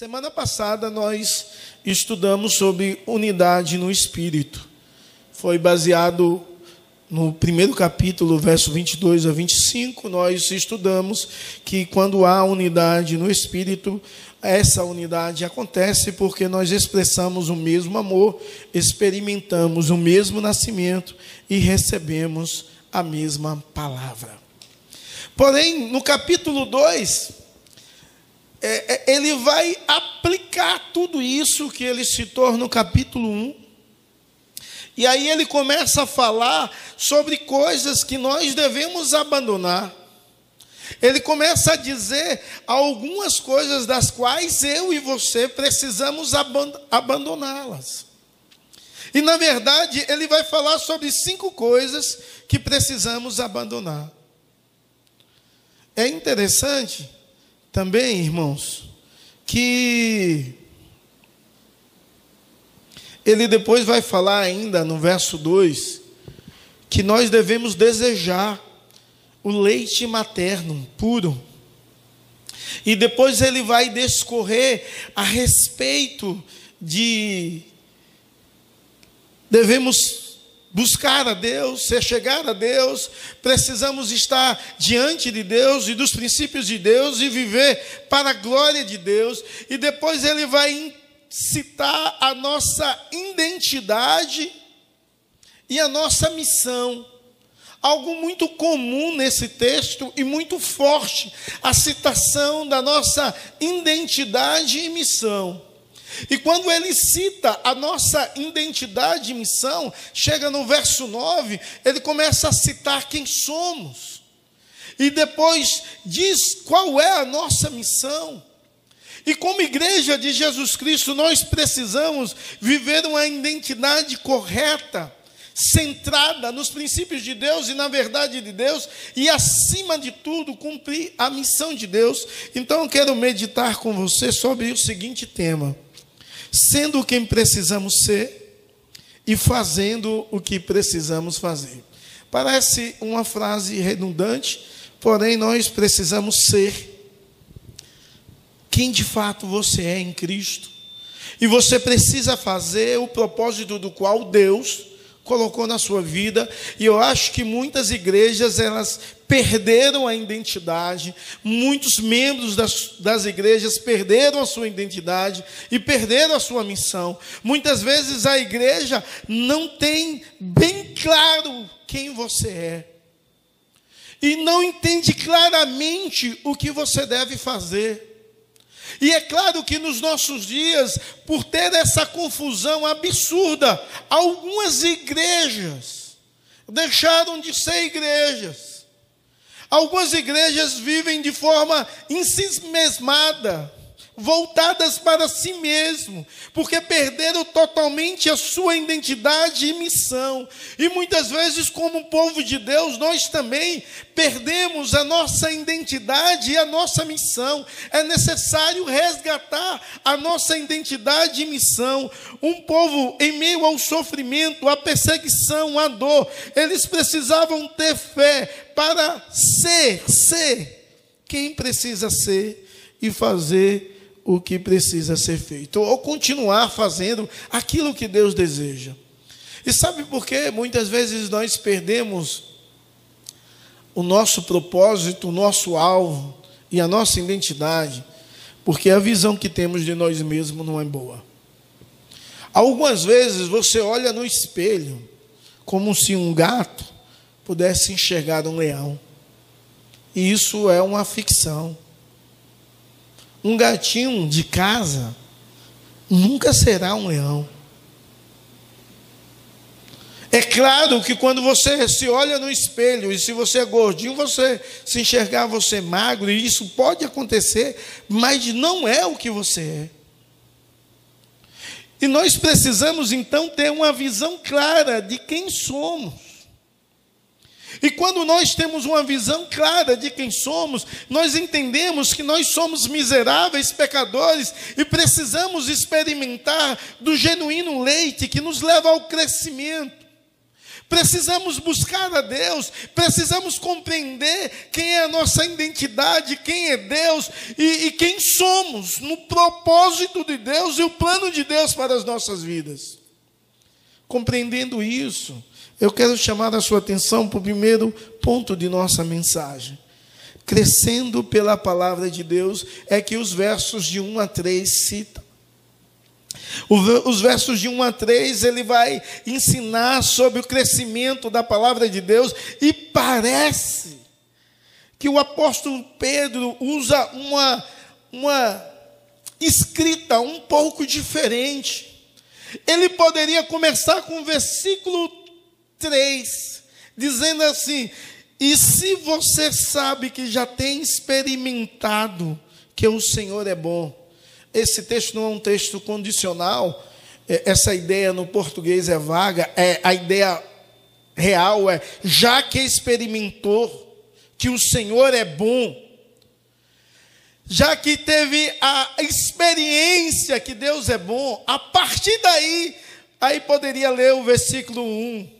Semana passada nós estudamos sobre unidade no Espírito. Foi baseado no primeiro capítulo, verso 22 a 25, nós estudamos que quando há unidade no Espírito, essa unidade acontece porque nós expressamos o mesmo amor, experimentamos o mesmo nascimento e recebemos a mesma palavra. Porém, no capítulo 2, é, é, ele vai aplicar tudo isso que ele citou no capítulo 1. E aí ele começa a falar sobre coisas que nós devemos abandonar. Ele começa a dizer algumas coisas das quais eu e você precisamos abandoná-las. E na verdade, ele vai falar sobre cinco coisas que precisamos abandonar. É interessante também, irmãos, que ele depois vai falar ainda no verso 2 que nós devemos desejar o leite materno puro. E depois ele vai discorrer a respeito de devemos buscar a Deus, ser chegar a Deus, precisamos estar diante de Deus e dos princípios de Deus e viver para a glória de Deus. E depois ele vai citar a nossa identidade e a nossa missão. Algo muito comum nesse texto e muito forte, a citação da nossa identidade e missão. E quando ele cita a nossa identidade e missão, chega no verso 9, ele começa a citar quem somos. E depois diz qual é a nossa missão. E como igreja de Jesus Cristo, nós precisamos viver uma identidade correta, centrada nos princípios de Deus e na verdade de Deus, e acima de tudo, cumprir a missão de Deus. Então eu quero meditar com você sobre o seguinte tema sendo quem precisamos ser e fazendo o que precisamos fazer. Parece uma frase redundante, porém nós precisamos ser quem de fato você é em Cristo. E você precisa fazer o propósito do qual Deus colocou na sua vida, e eu acho que muitas igrejas elas perderam a identidade, muitos membros das, das igrejas perderam a sua identidade e perderam a sua missão. Muitas vezes a igreja não tem bem claro quem você é. E não entende claramente o que você deve fazer. E é claro que nos nossos dias, por ter essa confusão absurda, algumas igrejas deixaram de ser igrejas. Algumas igrejas vivem de forma mesmada voltadas para si mesmo, porque perderam totalmente a sua identidade e missão. E muitas vezes, como povo de Deus, nós também perdemos a nossa identidade e a nossa missão. É necessário resgatar a nossa identidade e missão. Um povo em meio ao sofrimento, à perseguição, à dor, eles precisavam ter fé para ser, ser quem precisa ser e fazer o que precisa ser feito, ou continuar fazendo aquilo que Deus deseja. E sabe por que muitas vezes nós perdemos o nosso propósito, o nosso alvo e a nossa identidade? Porque a visão que temos de nós mesmos não é boa. Algumas vezes você olha no espelho como se um gato pudesse enxergar um leão. E isso é uma ficção. Um gatinho de casa nunca será um leão. É claro que quando você se olha no espelho e se você é gordinho, você se enxergar você magro, e isso pode acontecer, mas não é o que você é. E nós precisamos então ter uma visão clara de quem somos. E quando nós temos uma visão clara de quem somos, nós entendemos que nós somos miseráveis pecadores e precisamos experimentar do genuíno leite que nos leva ao crescimento. Precisamos buscar a Deus, precisamos compreender quem é a nossa identidade, quem é Deus e, e, quem somos, no propósito de Deus e o plano de Deus para as nossas vidas. Compreendendo isso, eu quero chamar a sua atenção para o primeiro ponto de nossa mensagem. Crescendo pela palavra de Deus, é que os versos de 1 a 3 citam. Os versos de 1 a 3, ele vai ensinar sobre o crescimento da palavra de Deus, e parece que o apóstolo Pedro usa uma, uma escrita um pouco diferente. Ele poderia começar com o versículo 3, dizendo assim: E se você sabe que já tem experimentado que o Senhor é bom, esse texto não é um texto condicional, é, essa ideia no português é vaga, é, a ideia real é: já que experimentou que o Senhor é bom, já que teve a experiência que Deus é bom, a partir daí, aí poderia ler o versículo 1.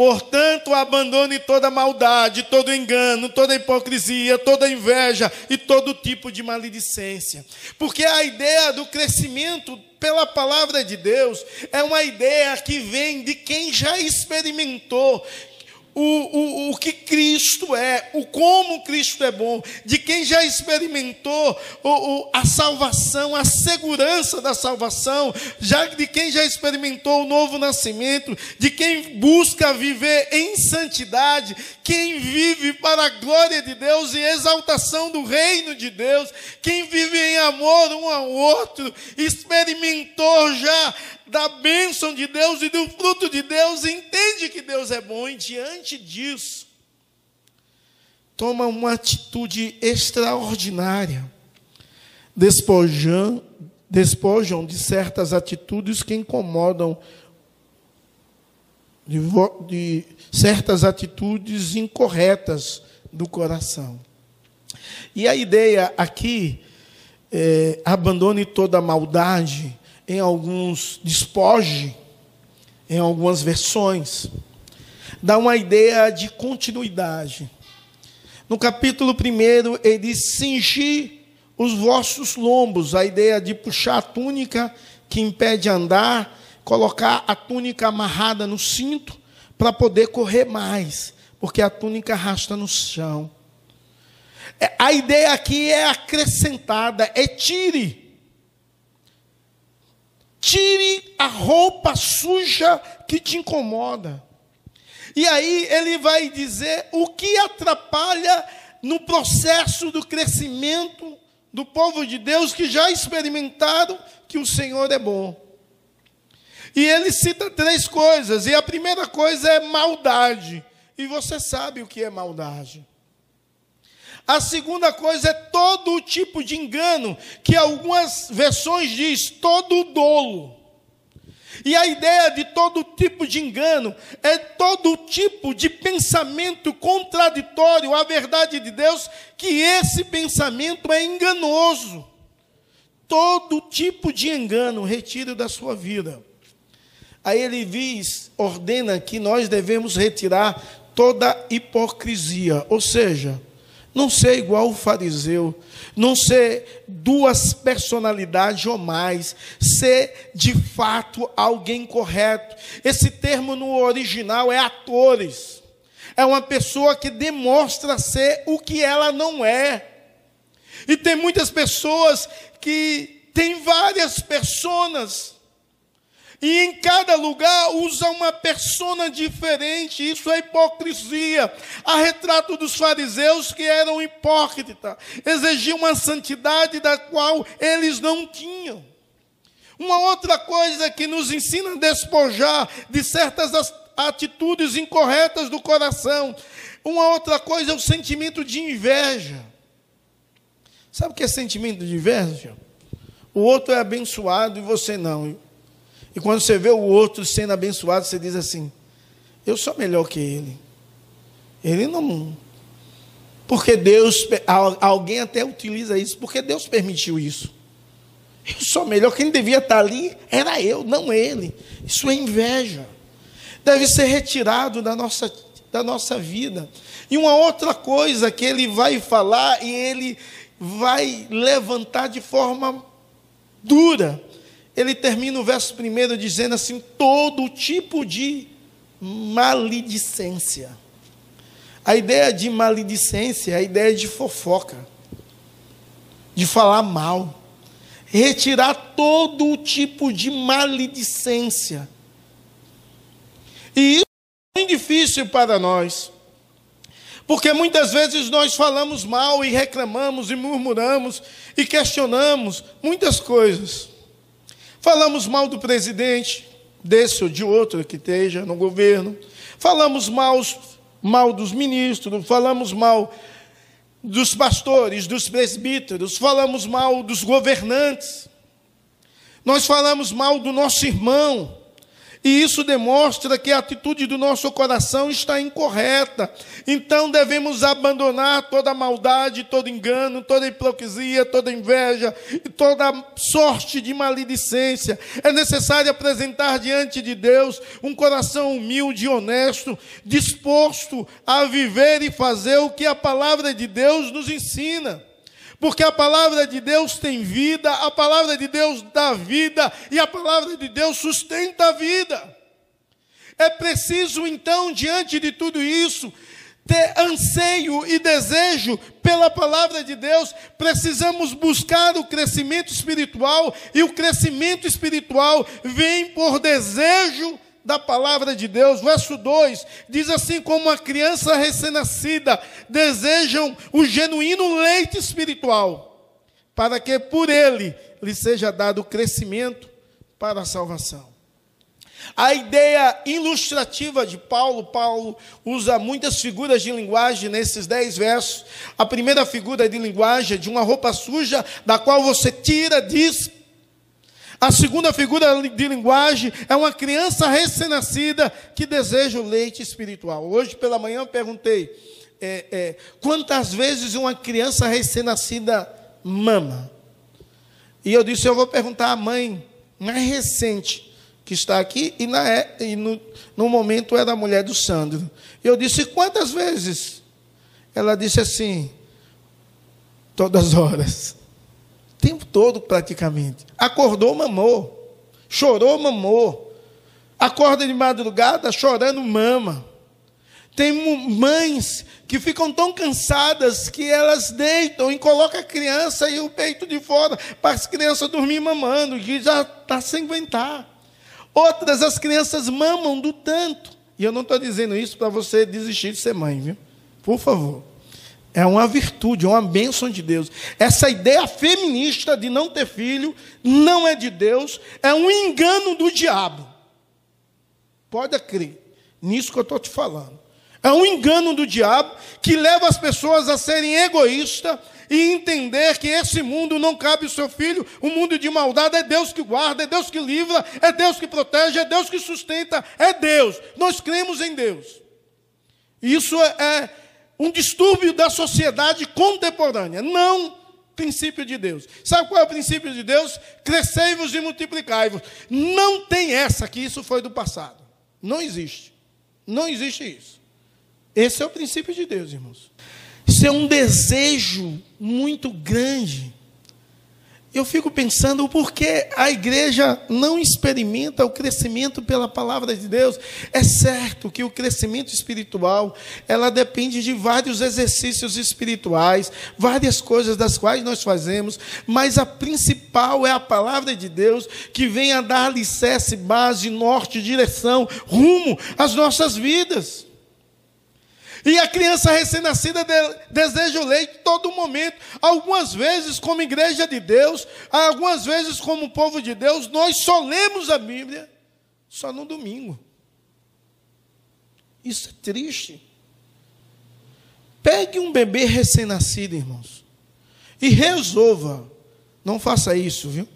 Portanto, abandone toda maldade, todo engano, toda hipocrisia, toda inveja e todo tipo de maledicência. Porque a ideia do crescimento pela palavra de Deus é uma ideia que vem de quem já experimentou, o, o, o que Cristo é, o como Cristo é bom, de quem já experimentou o, o, a salvação, a segurança da salvação, já de quem já experimentou o novo nascimento, de quem busca viver em santidade, quem vive para a glória de Deus e exaltação do reino de Deus, quem vive em amor um ao outro, experimentou já da bênção de Deus e do fruto de Deus, entende que Deus é bom e diante disso, toma uma atitude extraordinária, despojam, despojam de certas atitudes que incomodam, de, de certas atitudes incorretas do coração. E a ideia aqui é, abandone toda maldade, em alguns despoje, em algumas versões, dá uma ideia de continuidade. No capítulo 1, ele diz: cingir os vossos lombos, a ideia de puxar a túnica que impede andar, colocar a túnica amarrada no cinto para poder correr mais, porque a túnica arrasta no chão. É, a ideia aqui é acrescentada, é tire Tire a roupa suja que te incomoda. E aí ele vai dizer o que atrapalha no processo do crescimento do povo de Deus que já experimentaram que o Senhor é bom. E ele cita três coisas, e a primeira coisa é maldade. E você sabe o que é maldade. A segunda coisa é todo tipo de engano, que algumas versões diz todo dolo. E a ideia de todo tipo de engano é todo tipo de pensamento contraditório à verdade de Deus, que esse pensamento é enganoso. Todo tipo de engano retire da sua vida. Aí ele diz, ordena que nós devemos retirar toda hipocrisia, ou seja, não ser igual o fariseu, não ser duas personalidades ou mais, ser de fato alguém correto. Esse termo no original é atores. É uma pessoa que demonstra ser o que ela não é. E tem muitas pessoas que têm várias personas e em cada lugar usa uma persona diferente, isso é hipocrisia. A retrato dos fariseus que eram hipócritas, exigiam uma santidade da qual eles não tinham. Uma outra coisa que nos ensina a despojar de certas atitudes incorretas do coração. Uma outra coisa é o sentimento de inveja. Sabe o que é sentimento de inveja? O outro é abençoado e você não. E quando você vê o outro sendo abençoado, você diz assim: Eu sou melhor que ele. Ele não. Porque Deus, alguém até utiliza isso, porque Deus permitiu isso. Eu sou melhor, quem devia estar ali era eu, não ele. Isso é inveja. deve ser retirado da nossa, da nossa vida. E uma outra coisa que ele vai falar e ele vai levantar de forma dura. Ele termina o verso primeiro dizendo assim: todo tipo de maledicência. A ideia de maledicência é a ideia de fofoca, de falar mal. Retirar todo tipo de maledicência. E isso é muito difícil para nós. Porque muitas vezes nós falamos mal e reclamamos e murmuramos e questionamos muitas coisas. Falamos mal do presidente, desse ou de outro que esteja no governo. Falamos mal, mal dos ministros, falamos mal dos pastores, dos presbíteros, falamos mal dos governantes. Nós falamos mal do nosso irmão. E isso demonstra que a atitude do nosso coração está incorreta. Então devemos abandonar toda maldade, todo engano, toda hipocrisia, toda inveja e toda sorte de maledicência. É necessário apresentar diante de Deus um coração humilde e honesto, disposto a viver e fazer o que a palavra de Deus nos ensina. Porque a palavra de Deus tem vida, a palavra de Deus dá vida e a palavra de Deus sustenta a vida. É preciso então, diante de tudo isso, ter anseio e desejo pela palavra de Deus, precisamos buscar o crescimento espiritual, e o crescimento espiritual vem por desejo da palavra de Deus. Verso 2 diz assim: como a criança recém-nascida desejam o genuíno leite espiritual, para que por ele lhe seja dado crescimento para a salvação. A ideia ilustrativa de Paulo, Paulo usa muitas figuras de linguagem nesses dez versos. A primeira figura de linguagem é de uma roupa suja, da qual você tira, diz a segunda figura de linguagem é uma criança recém-nascida que deseja o leite espiritual. Hoje pela manhã eu perguntei é, é, quantas vezes uma criança recém-nascida mama. E eu disse: eu vou perguntar à mãe mais recente que está aqui, e, na, é, e no, no momento era a mulher do Sandro. Eu disse: quantas vezes? Ela disse assim: todas as horas tempo todo praticamente. Acordou, mamou. Chorou, mamou. Acorda de madrugada chorando, mama. Tem mães que ficam tão cansadas que elas deitam e colocam a criança e o peito de fora para as crianças dormir mamando, que já está sem aguentar. Outras, as crianças mamam do tanto. E eu não estou dizendo isso para você desistir de ser mãe, viu? Por favor. É uma virtude, é uma bênção de Deus. Essa ideia feminista de não ter filho não é de Deus, é um engano do diabo. Pode crer nisso que eu estou te falando. É um engano do diabo que leva as pessoas a serem egoístas e entender que esse mundo não cabe o seu filho, o um mundo de maldade é Deus que guarda, é Deus que livra, é Deus que protege, é Deus que sustenta, é Deus. Nós cremos em Deus. Isso é, é um distúrbio da sociedade contemporânea, não princípio de Deus. Sabe qual é o princípio de Deus? Crescei-vos e multiplicai-vos. Não tem essa que isso foi do passado. Não existe. Não existe isso. Esse é o princípio de Deus, irmãos. Isso é um desejo muito grande eu fico pensando por que a igreja não experimenta o crescimento pela palavra de Deus. É certo que o crescimento espiritual, ela depende de vários exercícios espirituais, várias coisas das quais nós fazemos, mas a principal é a palavra de Deus que vem a dar alicerce, base, norte, direção, rumo às nossas vidas. E a criança recém-nascida deseja o leite todo momento. Algumas vezes, como igreja de Deus, algumas vezes, como povo de Deus, nós só lemos a Bíblia só no domingo. Isso é triste. Pegue um bebê recém-nascido, irmãos, e resolva. Não faça isso, viu?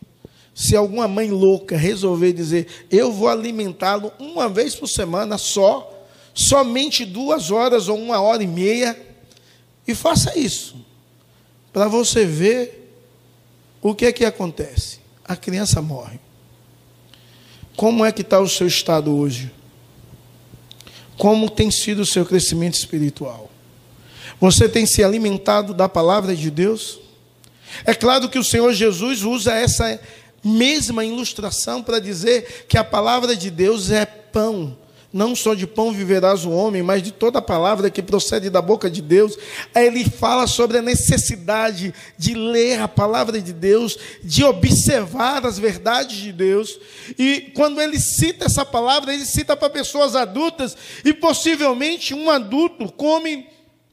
Se alguma mãe louca resolver dizer, eu vou alimentá-lo uma vez por semana só, somente duas horas ou uma hora e meia e faça isso, para você ver o que é que acontece. A criança morre. Como é que está o seu estado hoje? Como tem sido o seu crescimento espiritual? Você tem se alimentado da palavra de Deus? É claro que o Senhor Jesus usa essa mesma ilustração para dizer que a palavra de Deus é pão. Não só de pão viverás o homem, mas de toda a palavra que procede da boca de Deus. Ele fala sobre a necessidade de ler a palavra de Deus, de observar as verdades de Deus. E quando ele cita essa palavra, ele cita para pessoas adultas, e possivelmente um adulto come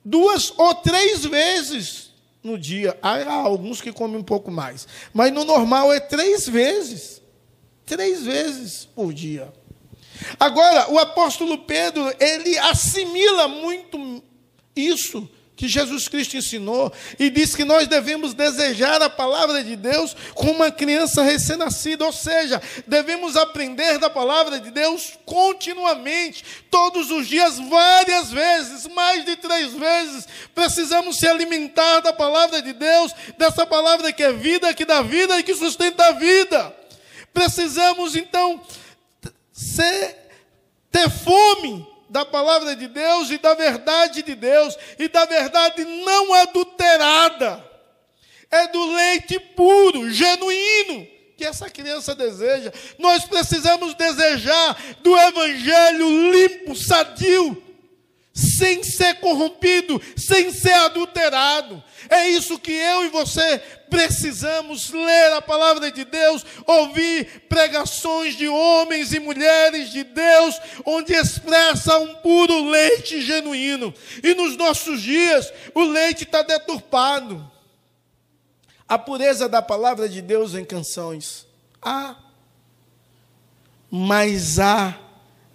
duas ou três vezes no dia. Há alguns que comem um pouco mais. Mas no normal é três vezes. Três vezes por dia. Agora, o apóstolo Pedro, ele assimila muito isso que Jesus Cristo ensinou e diz que nós devemos desejar a palavra de Deus como uma criança recém-nascida, ou seja, devemos aprender da palavra de Deus continuamente, todos os dias, várias vezes, mais de três vezes. Precisamos se alimentar da palavra de Deus, dessa palavra que é vida, que dá vida e que sustenta a vida. Precisamos então ser, ter fome da palavra de Deus e da verdade de Deus e da verdade não adulterada. É do leite puro, genuíno, que essa criança deseja. Nós precisamos desejar do evangelho limpo, sadio, sem ser corrompido, sem ser adulterado. É isso que eu e você precisamos ler a palavra de Deus, ouvir pregações de homens e mulheres de Deus, onde expressa um puro leite genuíno. E nos nossos dias, o leite está deturpado. A pureza da palavra de Deus em canções. Há. Mas há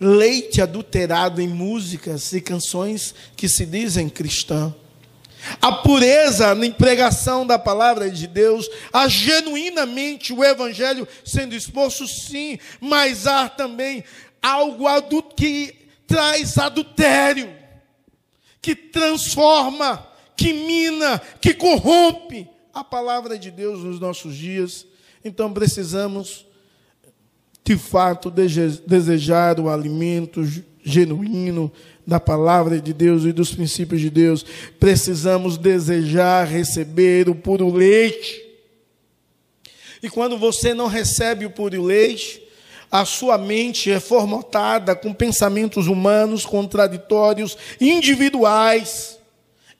leite adulterado em músicas e canções que se dizem cristã. A pureza na pregação da palavra de Deus, há genuinamente o evangelho sendo exposto, sim, mas há também algo que traz adultério, que transforma, que mina, que corrompe a palavra de Deus nos nossos dias. Então precisamos de fato desejar o alimento genuíno da palavra de Deus e dos princípios de Deus, precisamos desejar receber o puro leite. E quando você não recebe o puro leite, a sua mente é formatada com pensamentos humanos contraditórios, individuais,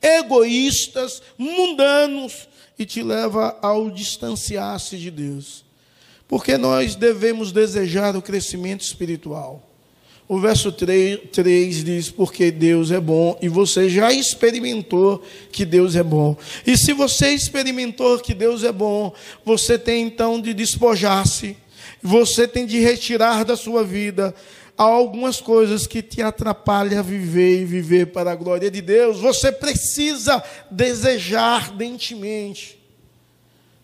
egoístas, mundanos, e te leva ao distanciar-se de Deus. Porque nós devemos desejar o crescimento espiritual. O verso 3, 3, diz: Porque Deus é bom, e você já experimentou que Deus é bom. E se você experimentou que Deus é bom, você tem então de despojar-se, você tem de retirar da sua vida algumas coisas que te atrapalham a viver e viver para a glória de Deus. Você precisa desejar ardentemente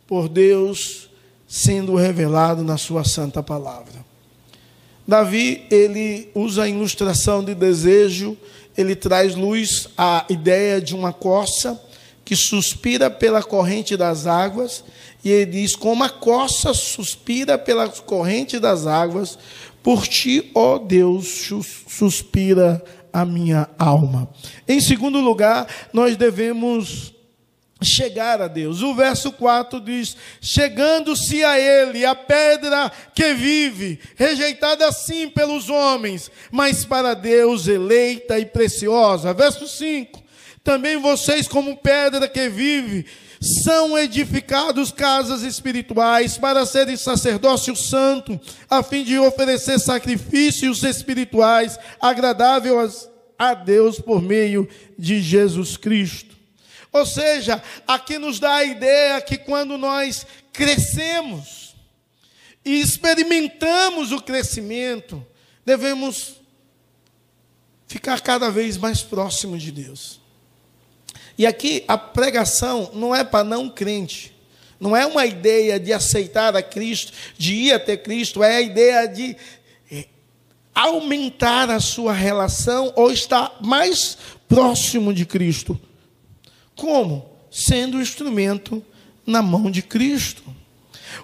por Deus sendo revelado na sua santa palavra. Davi, ele usa a ilustração de desejo, ele traz luz à ideia de uma coça que suspira pela corrente das águas, e ele diz: Como a coça suspira pela corrente das águas, por ti, ó Deus, suspira a minha alma. Em segundo lugar, nós devemos chegar a Deus. O verso 4 diz: Chegando-se a Ele, a pedra que vive, rejeitada sim pelos homens, mas para Deus eleita e preciosa. Verso 5: Também vocês, como pedra que vive, são edificados casas espirituais para serem sacerdócio santo, a fim de oferecer sacrifícios espirituais agradáveis a Deus por meio de Jesus Cristo. Ou seja, aqui nos dá a ideia que quando nós crescemos e experimentamos o crescimento, devemos ficar cada vez mais próximos de Deus. E aqui a pregação não é para não crente, não é uma ideia de aceitar a Cristo, de ir até Cristo, é a ideia de é, aumentar a sua relação ou estar mais próximo de Cristo como? Sendo instrumento na mão de Cristo.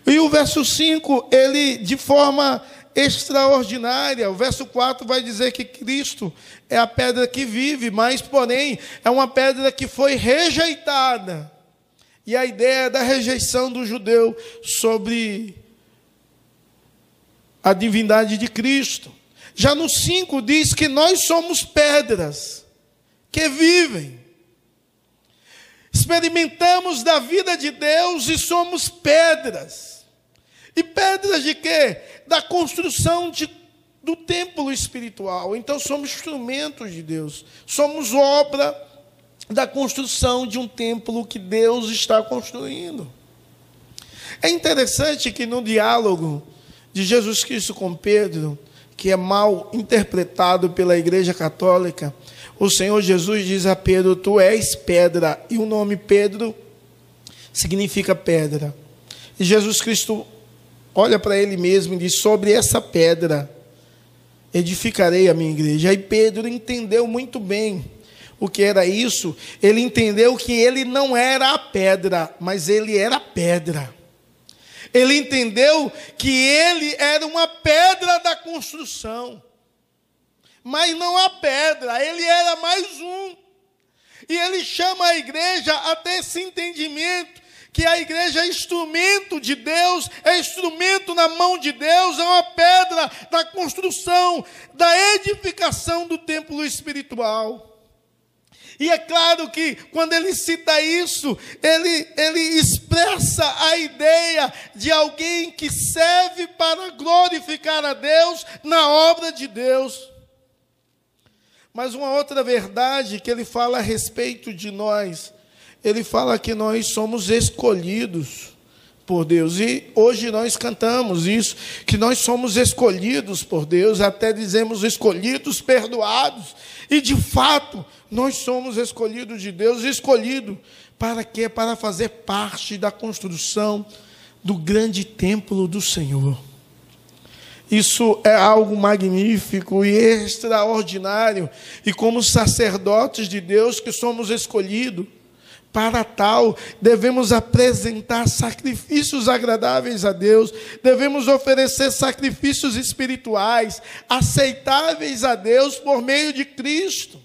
E o verso 5, ele de forma extraordinária. O verso 4 vai dizer que Cristo é a pedra que vive, mas, porém, é uma pedra que foi rejeitada. E a ideia da rejeição do judeu sobre a divindade de Cristo. Já no 5 diz que nós somos pedras que vivem. Experimentamos da vida de Deus e somos pedras. E pedras de quê? Da construção de, do templo espiritual. Então somos instrumentos de Deus. Somos obra da construção de um templo que Deus está construindo. É interessante que no diálogo de Jesus Cristo com Pedro, que é mal interpretado pela Igreja Católica, o Senhor Jesus diz a Pedro: Tu és pedra, e o nome Pedro significa pedra. E Jesus Cristo olha para ele mesmo e diz: Sobre essa pedra edificarei a minha igreja. E Pedro entendeu muito bem o que era isso. Ele entendeu que ele não era a pedra, mas ele era a pedra. Ele entendeu que ele era uma pedra da construção mas não a pedra, ele era mais um. E ele chama a igreja a ter esse entendimento que a igreja é instrumento de Deus, é instrumento na mão de Deus, é uma pedra da construção, da edificação do templo espiritual. E é claro que quando ele cita isso, ele, ele expressa a ideia de alguém que serve para glorificar a Deus na obra de Deus. Mas uma outra verdade que ele fala a respeito de nós, ele fala que nós somos escolhidos por Deus. E hoje nós cantamos isso, que nós somos escolhidos por Deus, até dizemos escolhidos, perdoados. E de fato, nós somos escolhidos de Deus, escolhido para quê? Para fazer parte da construção do grande templo do Senhor. Isso é algo magnífico e extraordinário. E como sacerdotes de Deus que somos escolhidos, para tal, devemos apresentar sacrifícios agradáveis a Deus, devemos oferecer sacrifícios espirituais aceitáveis a Deus por meio de Cristo.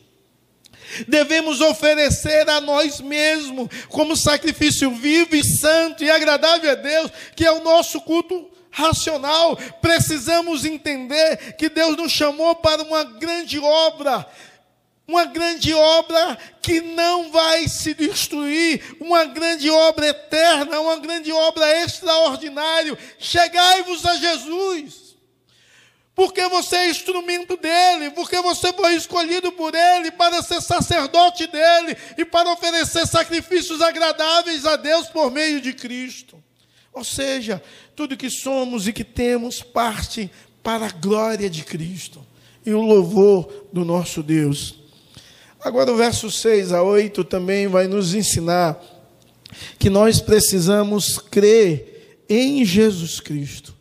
Devemos oferecer a nós mesmos como sacrifício vivo e santo e agradável a Deus, que é o nosso culto racional. Precisamos entender que Deus nos chamou para uma grande obra, uma grande obra que não vai se destruir, uma grande obra eterna, uma grande obra extraordinária. Chegai-vos a Jesus. Porque você é instrumento dele, porque você foi escolhido por ele para ser sacerdote dele e para oferecer sacrifícios agradáveis a Deus por meio de Cristo. Ou seja, tudo que somos e que temos parte para a glória de Cristo e o louvor do nosso Deus. Agora, o verso 6 a 8 também vai nos ensinar que nós precisamos crer em Jesus Cristo.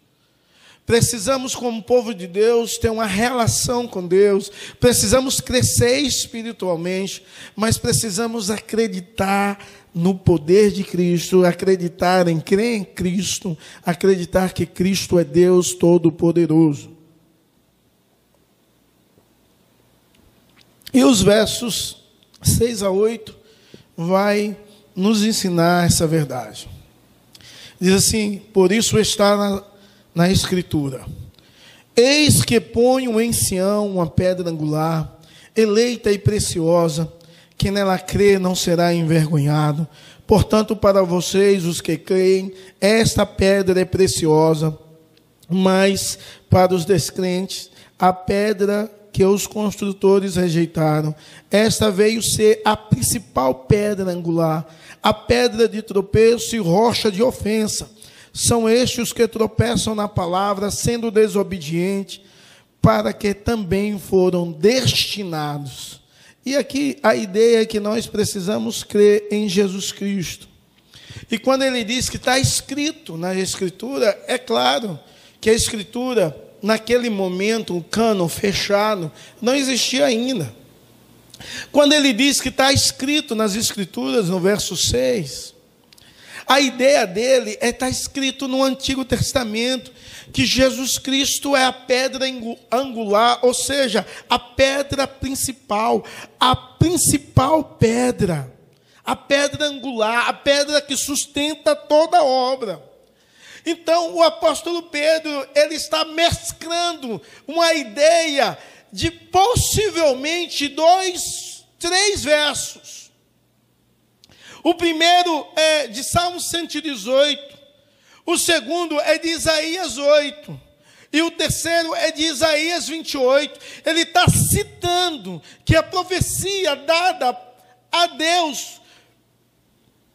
Precisamos, como povo de Deus, ter uma relação com Deus, precisamos crescer espiritualmente, mas precisamos acreditar no poder de Cristo, acreditar em crer em Cristo, acreditar que Cristo é Deus Todo-Poderoso. E os versos 6 a 8 vai nos ensinar essa verdade. Diz assim: Por isso está na, na Escritura: Eis que ponho em Sião uma pedra angular, eleita e preciosa quem nela crê não será envergonhado. Portanto, para vocês, os que creem, esta pedra é preciosa, mas para os descrentes, a pedra que os construtores rejeitaram, esta veio ser a principal pedra angular, a pedra de tropeço e rocha de ofensa. São estes os que tropeçam na palavra, sendo desobedientes, para que também foram destinados e aqui a ideia é que nós precisamos crer em Jesus Cristo. E quando ele diz que está escrito na Escritura, é claro que a Escritura, naquele momento, o cano fechado, não existia ainda. Quando ele diz que está escrito nas Escrituras, no verso 6, A ideia dele é estar tá escrito no Antigo Testamento que Jesus Cristo é a pedra angular, ou seja, a pedra principal, a principal pedra, a pedra angular, a pedra que sustenta toda a obra. Então, o apóstolo Pedro, ele está mesclando uma ideia de possivelmente dois, três versos. O primeiro é de Salmo 118, o segundo é de Isaías 8. E o terceiro é de Isaías 28. Ele está citando que a profecia dada a Deus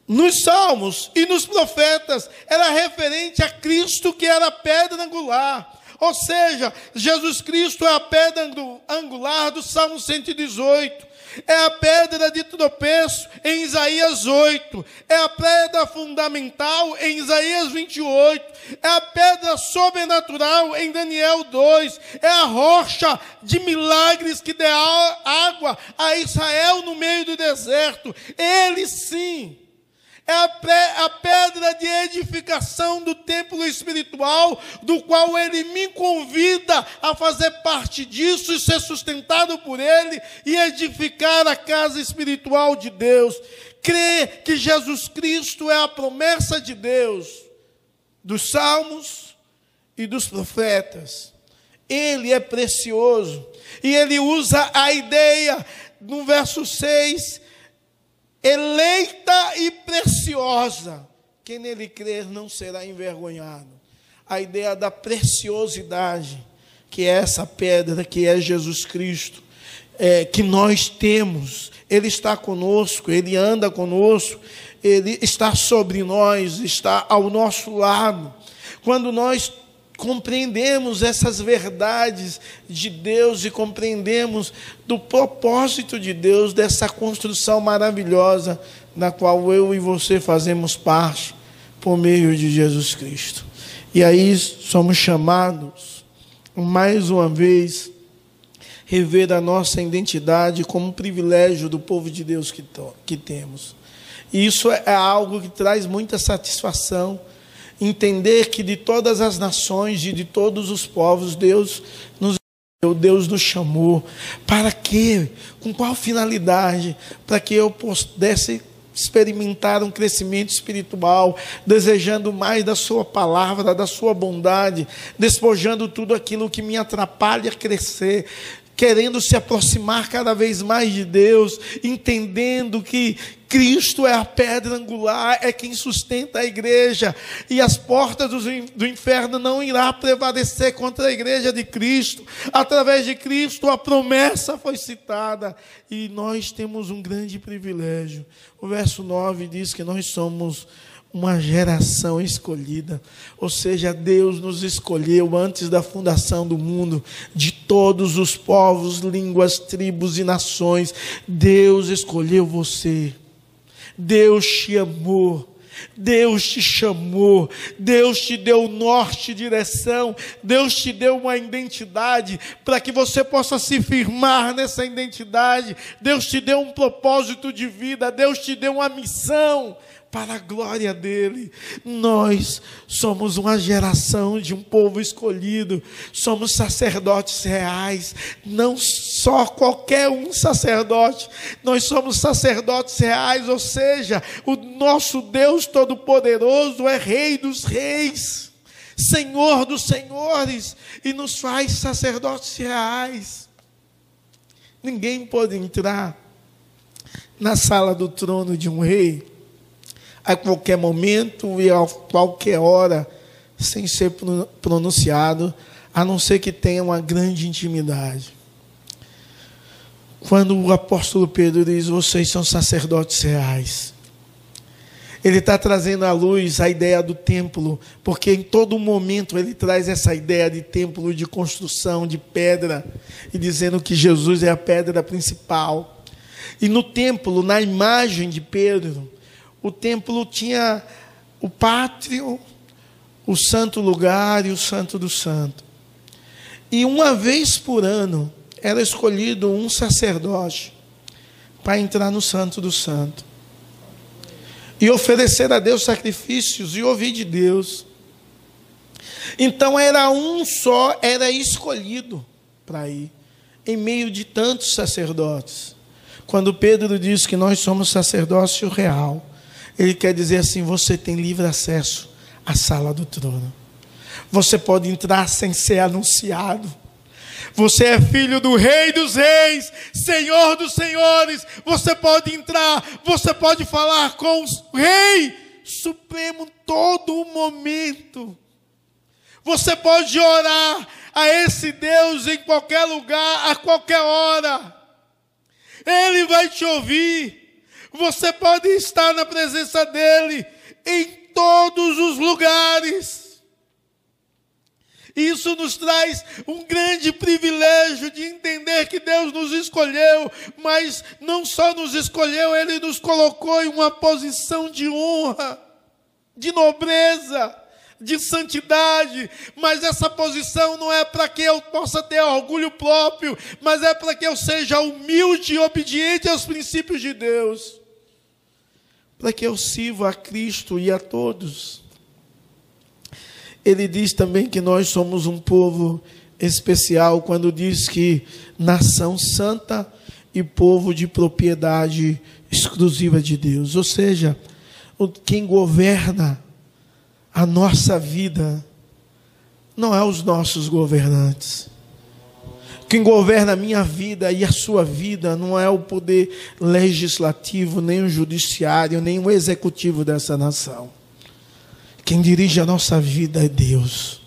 nos salmos e nos profetas era referente a Cristo, que era a pedra angular. Ou seja, Jesus Cristo é a pedra angular do Salmo 118 é a pedra de tropeço em Isaías 8, é a pedra fundamental em Isaías 28, é a pedra sobrenatural em Daniel 2, é a rocha de milagres que deu água a Israel no meio do deserto. Ele sim é a, pedra de edificação do templo espiritual, do qual ele me convida a fazer parte disso e ser sustentado por ele e edificar a casa espiritual de Deus. Crê que Jesus Cristo é a promessa de Deus, dos salmos e dos profetas. Ele é precioso. E ele usa a ideia no verso 6 eleita e preciosa. Quem nele crer não será envergonhado. A ideia da preciosidade, que é essa pedra, que é Jesus Cristo, é, que nós temos. Ele está conosco, ele anda conosco, ele está sobre nós, está ao nosso lado. Quando nós compreendemos essas verdades de Deus e compreendemos do propósito de Deus, dessa construção maravilhosa na qual eu e você fazemos parte por meio de Jesus Cristo. E aí somos chamados, mais uma vez, rever a nossa identidade como um privilégio do povo de Deus que, que temos. E isso é algo que traz muita satisfação entender que de todas as nações e de todos os povos, Deus nos Deus nos chamou. Para quê? Com qual finalidade? Para que eu pudesse experimentar um crescimento espiritual, desejando mais da Sua palavra, da Sua bondade, despojando tudo aquilo que me atrapalha a crescer, querendo se aproximar cada vez mais de Deus, entendendo que Cristo é a pedra angular, é quem sustenta a igreja, e as portas do inferno não irá prevalecer contra a igreja de Cristo. Através de Cristo a promessa foi citada, e nós temos um grande privilégio. O verso 9 diz que nós somos uma geração escolhida. Ou seja, Deus nos escolheu antes da fundação do mundo, de todos os povos, línguas, tribos e nações. Deus escolheu você. Deus te amou. Deus te chamou, Deus te deu norte direção, Deus te deu uma identidade para que você possa se firmar nessa identidade. Deus te deu um propósito de vida, Deus te deu uma missão para a glória dele. Nós somos uma geração de um povo escolhido, somos sacerdotes reais, não só qualquer um sacerdote, nós somos sacerdotes reais, ou seja, o nosso Deus Todo-Poderoso é Rei dos Reis, Senhor dos Senhores, e nos faz sacerdotes reais. Ninguém pode entrar na sala do trono de um rei a qualquer momento e a qualquer hora, sem ser pronunciado, a não ser que tenha uma grande intimidade. Quando o apóstolo Pedro diz: Vocês são sacerdotes reais. Ele está trazendo à luz a ideia do templo, porque em todo momento ele traz essa ideia de templo, de construção, de pedra, e dizendo que Jesus é a pedra principal. E no templo, na imagem de Pedro, o templo tinha o pátrio, o santo lugar e o santo do santo. E uma vez por ano era escolhido um sacerdote para entrar no santo do santo. e oferecer a Deus sacrifícios e ouvir de Deus. Então era um só, era escolhido para ir, em meio de tantos sacerdotes. Quando Pedro diz que nós somos sacerdócio real, ele quer dizer assim: você tem livre acesso à sala do trono. Você pode entrar sem ser anunciado. Você é filho do Rei dos Reis, Senhor dos Senhores. Você pode entrar, você pode falar com o Rei Supremo todo o momento. Você pode orar a esse Deus em qualquer lugar, a qualquer hora. Ele vai te ouvir. Você pode estar na presença dele em todos os lugares. Isso nos traz um grande privilégio de entender que Deus nos escolheu, mas não só nos escolheu, Ele nos colocou em uma posição de honra, de nobreza, de santidade, mas essa posição não é para que eu possa ter orgulho próprio, mas é para que eu seja humilde e obediente aos princípios de Deus, para que eu sirva a Cristo e a todos ele diz também que nós somos um povo especial quando diz que nação santa e povo de propriedade exclusiva de Deus. Ou seja, quem governa a nossa vida não é os nossos governantes. Quem governa a minha vida e a sua vida não é o poder legislativo, nem o judiciário, nem o executivo dessa nação. Quem dirige a nossa vida é Deus.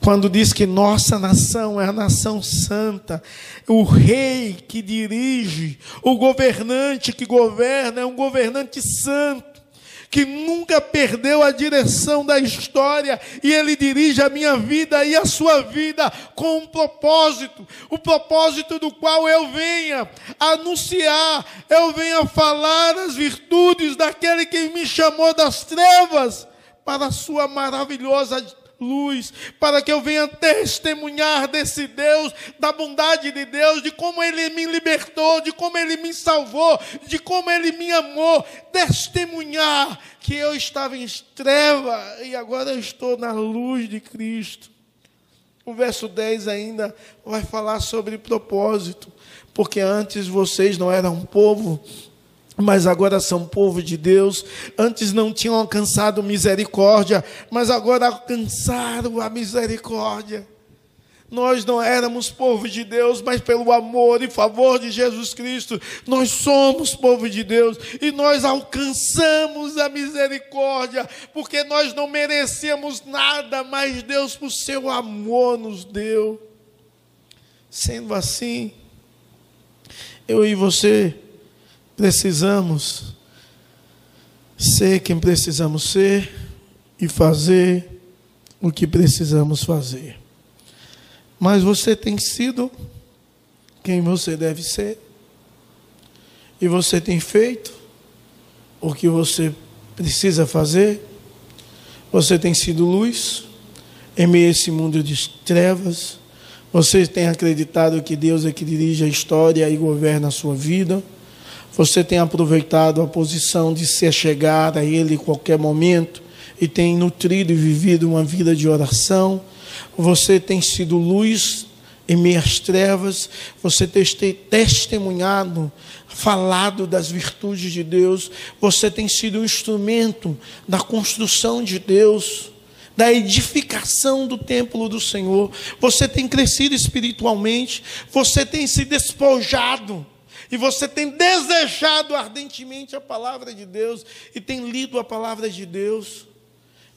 Quando diz que nossa nação é a nação santa, o rei que dirige, o governante que governa é um governante santo, que nunca perdeu a direção da história e ele dirige a minha vida e a sua vida com um propósito, o propósito do qual eu venha anunciar, eu venha falar as virtudes daquele que me chamou das trevas para a sua maravilhosa luz, para que eu venha testemunhar desse Deus, da bondade de Deus, de como Ele me libertou, de como Ele me salvou, de como Ele me amou, testemunhar que eu estava em treva e agora eu estou na luz de Cristo. O verso 10 ainda vai falar sobre propósito, porque antes vocês não eram povo mas agora são povo de Deus. Antes não tinham alcançado misericórdia, mas agora alcançaram a misericórdia. Nós não éramos povo de Deus, mas pelo amor e favor de Jesus Cristo, nós somos povo de Deus e nós alcançamos a misericórdia, porque nós não merecemos nada, mas Deus, por seu amor, nos deu. Sendo assim, eu e você precisamos ser quem precisamos ser e fazer o que precisamos fazer. Mas você tem sido quem você deve ser, e você tem feito o que você precisa fazer. Você tem sido luz em meio a esse mundo de trevas. Você tem acreditado que Deus é que dirige a história e governa a sua vida. Você tem aproveitado a posição de se chegar a Ele em qualquer momento e tem nutrido e vivido uma vida de oração. Você tem sido luz em meias trevas. Você tem testemunhado, falado das virtudes de Deus. Você tem sido um instrumento da construção de Deus da edificação do templo do Senhor. Você tem crescido espiritualmente, você tem se despojado e você tem desejado ardentemente a palavra de Deus e tem lido a palavra de Deus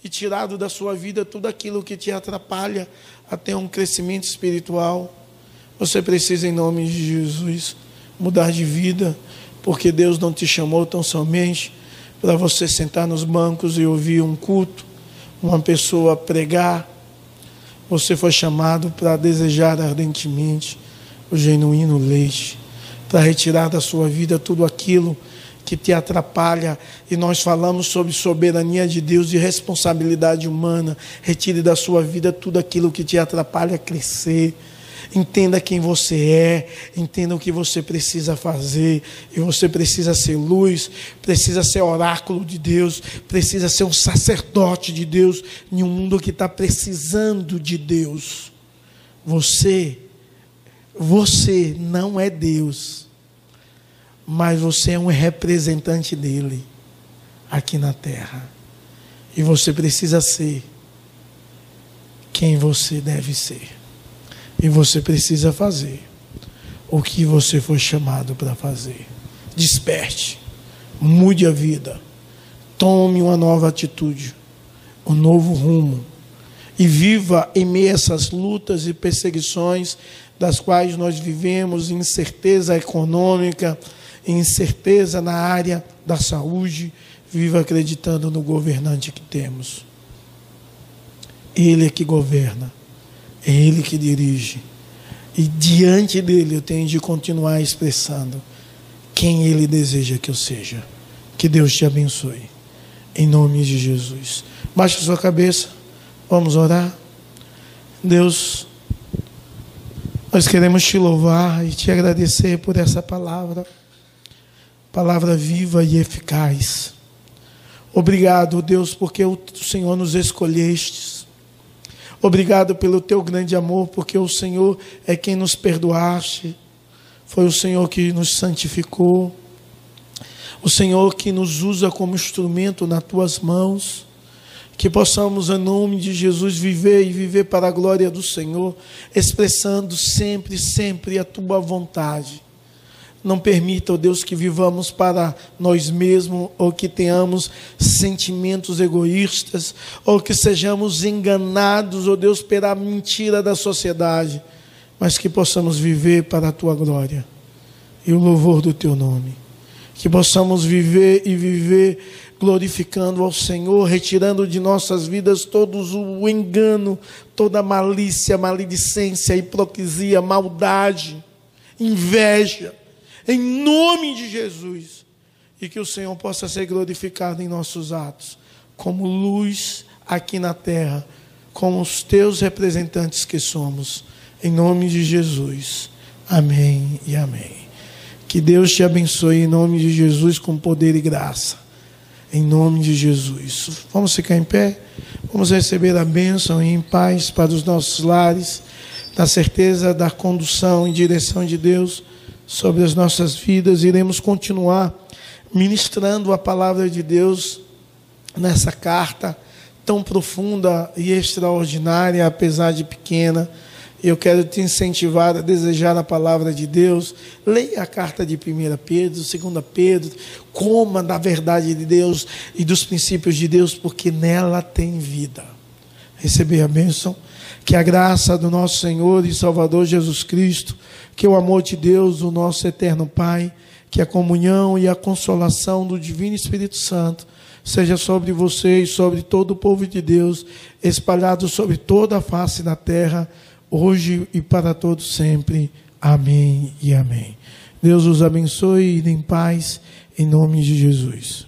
e tirado da sua vida tudo aquilo que te atrapalha até um crescimento espiritual, você precisa, em nome de Jesus, mudar de vida, porque Deus não te chamou tão somente para você sentar nos bancos e ouvir um culto, uma pessoa pregar. Você foi chamado para desejar ardentemente o genuíno leite para retirar da sua vida tudo aquilo que te atrapalha. E nós falamos sobre soberania de Deus e responsabilidade humana. Retire da sua vida tudo aquilo que te atrapalha a crescer. Entenda quem você é, entenda o que você precisa fazer. E você precisa ser luz, precisa ser oráculo de Deus, precisa ser um sacerdote de Deus em um mundo que está precisando de Deus. Você, você não é Deus, mas você é um representante dele aqui na terra. E você precisa ser quem você deve ser. E você precisa fazer o que você foi chamado para fazer. Desperte, mude a vida, tome uma nova atitude, um novo rumo e viva em meio a essas lutas e perseguições das quais nós vivemos, incerteza econômica, incerteza na área da saúde, viva acreditando no governante que temos. Ele é que governa. É Ele que dirige. E diante dele eu tenho de continuar expressando quem Ele deseja que eu seja. Que Deus te abençoe. Em nome de Jesus. Baixe sua cabeça. Vamos orar. Deus, nós queremos te louvar e te agradecer por essa palavra. Palavra viva e eficaz. Obrigado, Deus, porque o Senhor nos escolheste Obrigado pelo teu grande amor, porque o Senhor é quem nos perdoaste, foi o Senhor que nos santificou, o Senhor que nos usa como instrumento nas tuas mãos. Que possamos, em nome de Jesus, viver e viver para a glória do Senhor, expressando sempre, sempre a tua vontade não permita, ó Deus, que vivamos para nós mesmos ou que tenhamos sentimentos egoístas ou que sejamos enganados, ó Deus, pela mentira da sociedade, mas que possamos viver para a tua glória e o louvor do teu nome. Que possamos viver e viver glorificando ao Senhor, retirando de nossas vidas todos o engano, toda malícia, maledicência, hipocrisia, maldade, inveja em nome de Jesus. E que o Senhor possa ser glorificado em nossos atos, como luz aqui na terra, como os teus representantes que somos, em nome de Jesus. Amém e amém. Que Deus te abençoe em nome de Jesus com poder e graça. Em nome de Jesus. Vamos ficar em pé? Vamos receber a bênção e em paz para os nossos lares, na certeza da condução e direção de Deus sobre as nossas vidas. Iremos continuar ministrando a palavra de Deus nessa carta tão profunda e extraordinária, apesar de pequena. Eu quero te incentivar a desejar a palavra de Deus. Leia a carta de 1 Pedro, 2 Pedro, coma da verdade de Deus e dos princípios de Deus, porque nela tem vida. Receber a bênção. Que a graça do nosso Senhor e Salvador Jesus Cristo que o amor de Deus, o nosso eterno Pai, que a comunhão e a consolação do Divino Espírito Santo seja sobre você e sobre todo o povo de Deus, espalhado sobre toda a face da terra, hoje e para todos sempre. Amém e amém. Deus os abençoe e em paz, em nome de Jesus.